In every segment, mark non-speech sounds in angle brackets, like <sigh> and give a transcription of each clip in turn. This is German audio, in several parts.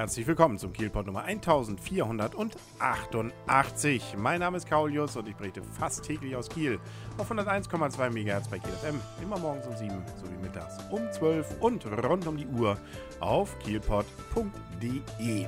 Herzlich willkommen zum Kielpot Nummer 1488. Mein Name ist Kaulius und ich berichte fast täglich aus Kiel auf 101,2 MHz bei Kiel FM, immer morgens um 7 sowie mittags um 12 und rund um die Uhr auf kielpot.de.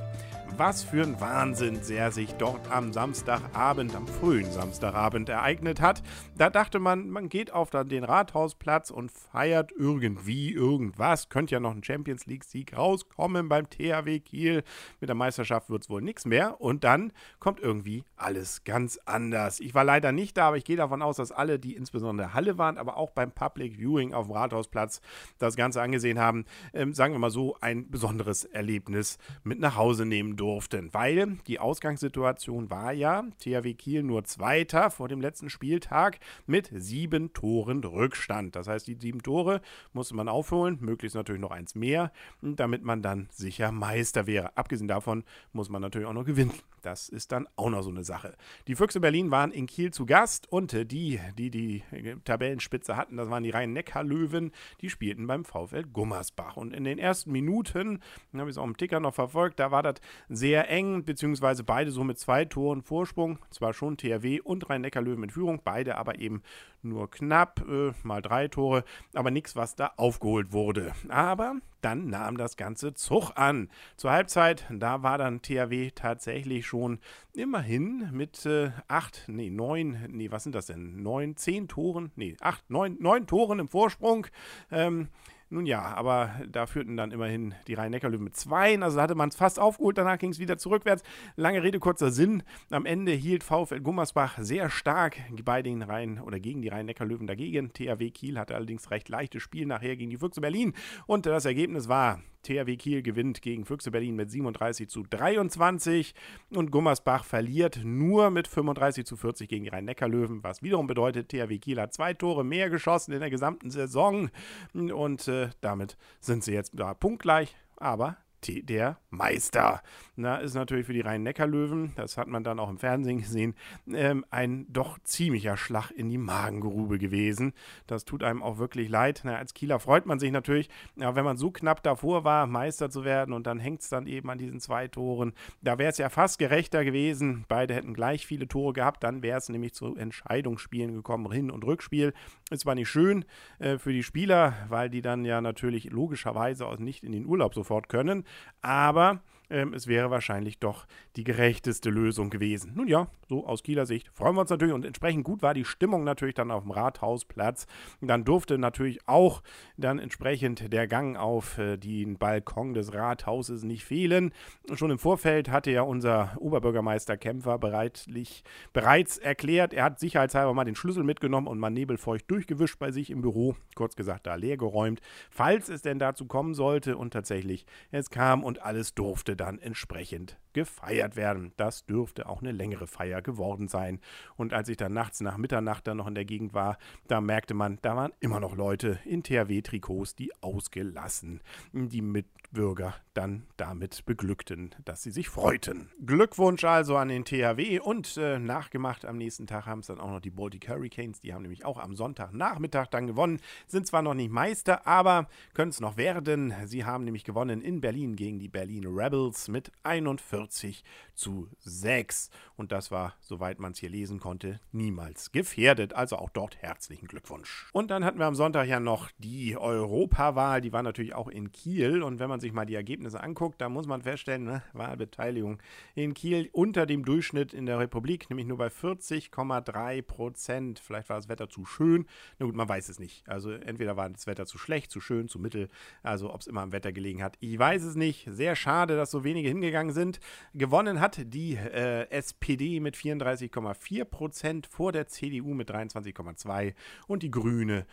Was für ein Wahnsinn der sich dort am Samstagabend, am frühen Samstagabend ereignet hat. Da dachte man, man geht auf den Rathausplatz und feiert irgendwie irgendwas. Könnte ja noch ein Champions League-Sieg rauskommen beim THW Kiel. Mit der Meisterschaft wird es wohl nichts mehr. Und dann kommt irgendwie alles ganz anders. Ich war leider nicht da, aber ich gehe davon aus, dass alle, die insbesondere Halle waren, aber auch beim Public Viewing auf dem Rathausplatz das Ganze angesehen haben, ähm, sagen wir mal so, ein besonderes Erlebnis mit nach Hause nehmen durften durften, weil die Ausgangssituation war ja, THW Kiel nur Zweiter vor dem letzten Spieltag mit sieben Toren Rückstand. Das heißt, die sieben Tore musste man aufholen, möglichst natürlich noch eins mehr, damit man dann sicher Meister wäre. Abgesehen davon muss man natürlich auch noch gewinnen. Das ist dann auch noch so eine Sache. Die Füchse Berlin waren in Kiel zu Gast und die, die die Tabellenspitze hatten, das waren die Rhein-Neckar-Löwen, die spielten beim VfL Gummersbach. Und in den ersten Minuten, habe ich es auch im Ticker noch verfolgt, da war das sehr eng, beziehungsweise beide so mit zwei Toren Vorsprung. Zwar schon THW und Rhein-Neckar-Löwen in Führung, beide aber eben nur knapp, äh, mal drei Tore, aber nichts, was da aufgeholt wurde. Aber dann nahm das Ganze Zug an. Zur Halbzeit, da war dann THW tatsächlich schon immerhin mit äh, acht, nee, neun, nee, was sind das denn? Neun, zehn Toren, nee, acht, neun, neun Toren im Vorsprung. Ähm, nun ja, aber da führten dann immerhin die Rhein-Neckar-Löwen mit zwei. Also hatte man es fast aufgeholt, danach ging es wieder zurückwärts. Lange Rede, kurzer Sinn. Am Ende hielt VfL Gummersbach sehr stark bei den Rhein- oder gegen die Rhein-Neckar-Löwen dagegen. THW Kiel hatte allerdings recht leichtes Spiel nachher gegen die Füchse Berlin. Und das Ergebnis war THW Kiel gewinnt gegen Füchse Berlin mit 37 zu 23 und Gummersbach verliert nur mit 35 zu 40 gegen die Rhein-Neckar-Löwen, was wiederum bedeutet, THW Kiel hat zwei Tore mehr geschossen in der gesamten Saison. Und äh, damit sind sie jetzt da punktgleich, aber der Meister. Na, ist natürlich für die Rhein-Neckar-Löwen, das hat man dann auch im Fernsehen gesehen, ähm, ein doch ziemlicher Schlag in die Magengrube gewesen. Das tut einem auch wirklich leid. Na, als Kieler freut man sich natürlich, aber wenn man so knapp davor war, Meister zu werden und dann hängt es dann eben an diesen zwei Toren, da wäre es ja fast gerechter gewesen. Beide hätten gleich viele Tore gehabt, dann wäre es nämlich zu Entscheidungsspielen gekommen, Hin- und Rückspiel. Es war nicht schön äh, für die Spieler, weil die dann ja natürlich logischerweise auch nicht in den Urlaub sofort können aber ähm, es wäre wahrscheinlich doch die gerechteste Lösung gewesen. Nun ja, so aus Kieler Sicht freuen wir uns natürlich und entsprechend gut war die Stimmung natürlich dann auf dem Rathausplatz. Dann durfte natürlich auch dann entsprechend der Gang auf äh, den Balkon des Rathauses nicht fehlen. Schon im Vorfeld hatte ja unser Oberbürgermeister Kämpfer bereitlich, bereits erklärt, er hat sicherheitshalber mal den Schlüssel mitgenommen und mal nebelfeucht durchgewischt bei sich im Büro, kurz gesagt da leer geräumt, falls es denn dazu kommen sollte und tatsächlich es kam und alles durfte dann entsprechend gefeiert werden. Das dürfte auch eine längere Feier geworden sein. Und als ich dann nachts nach Mitternacht dann noch in der Gegend war, da merkte man, da waren immer noch Leute in THW-Trikots, die ausgelassen die Mitbürger dann damit beglückten, dass sie sich freuten. Glückwunsch also an den THW und äh, nachgemacht am nächsten Tag haben es dann auch noch die Baltic Hurricanes. Die haben nämlich auch am Sonntagnachmittag dann gewonnen. Sind zwar noch nicht Meister, aber können es noch werden. Sie haben nämlich gewonnen in Berlin gegen die Berlin Rebels mit 41 40 zu 6. Und das war, soweit man es hier lesen konnte, niemals gefährdet. Also auch dort herzlichen Glückwunsch. Und dann hatten wir am Sonntag ja noch die Europawahl. Die war natürlich auch in Kiel. Und wenn man sich mal die Ergebnisse anguckt, da muss man feststellen, ne, Wahlbeteiligung in Kiel unter dem Durchschnitt in der Republik, nämlich nur bei 40,3 Prozent. Vielleicht war das Wetter zu schön. Na gut, man weiß es nicht. Also entweder war das Wetter zu schlecht, zu schön, zu mittel. Also ob es immer am Wetter gelegen hat. Ich weiß es nicht. Sehr schade, dass so wenige hingegangen sind. Gewonnen hat die äh, SPD mit 34,4 Prozent vor der CDU mit 23,2 und die Grüne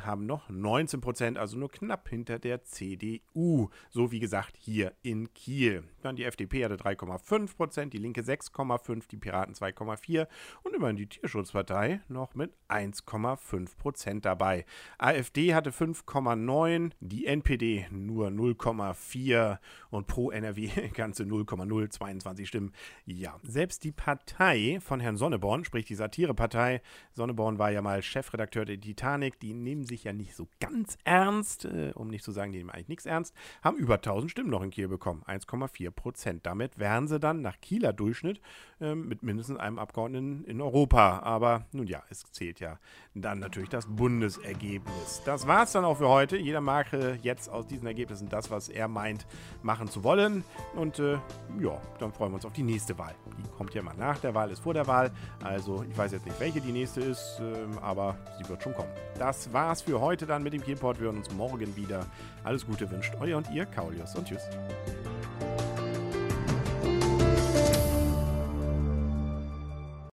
haben noch 19 Prozent, also nur knapp hinter der CDU. So wie gesagt hier in Kiel. Dann die FDP hatte 3,5 Prozent, die Linke 6,5, die Piraten 2,4 und immerhin die Tierschutzpartei noch mit 1,5 Prozent dabei. AfD hatte 5,9, die NPD nur 0,4 und Pro NRW NRW <laughs> ganze 0,022 Stimmen. Ja, selbst die Partei von Herrn Sonneborn, sprich die Satirepartei, Sonneborn war ja mal Chefredakteur der Titanic, die nehmen sich ja nicht so ganz ernst, äh, um nicht zu sagen, die nehmen eigentlich nichts ernst, haben über 1000 Stimmen noch in Kiel bekommen, 1,4 Prozent. Damit wären sie dann nach Kieler Durchschnitt äh, mit mindestens einem Abgeordneten in Europa. Aber nun ja, es zählt ja dann natürlich das Bundesergebnis. Das war es dann auch für heute. Jeder mag äh, jetzt aus diesen Ergebnissen das, was er meint, machen zu wollen. Und äh, ja, dann freuen wir uns auf die nächste Wahl. Die kommt ja mal nach der Wahl, ist vor der Wahl. Also ich weiß jetzt nicht, welche die nächste ist, äh, aber sie wird schon kommen. Das war's für heute dann mit dem Kielport. Wir hören uns morgen wieder. Alles Gute wünscht euer und ihr, Kaulius und tschüss.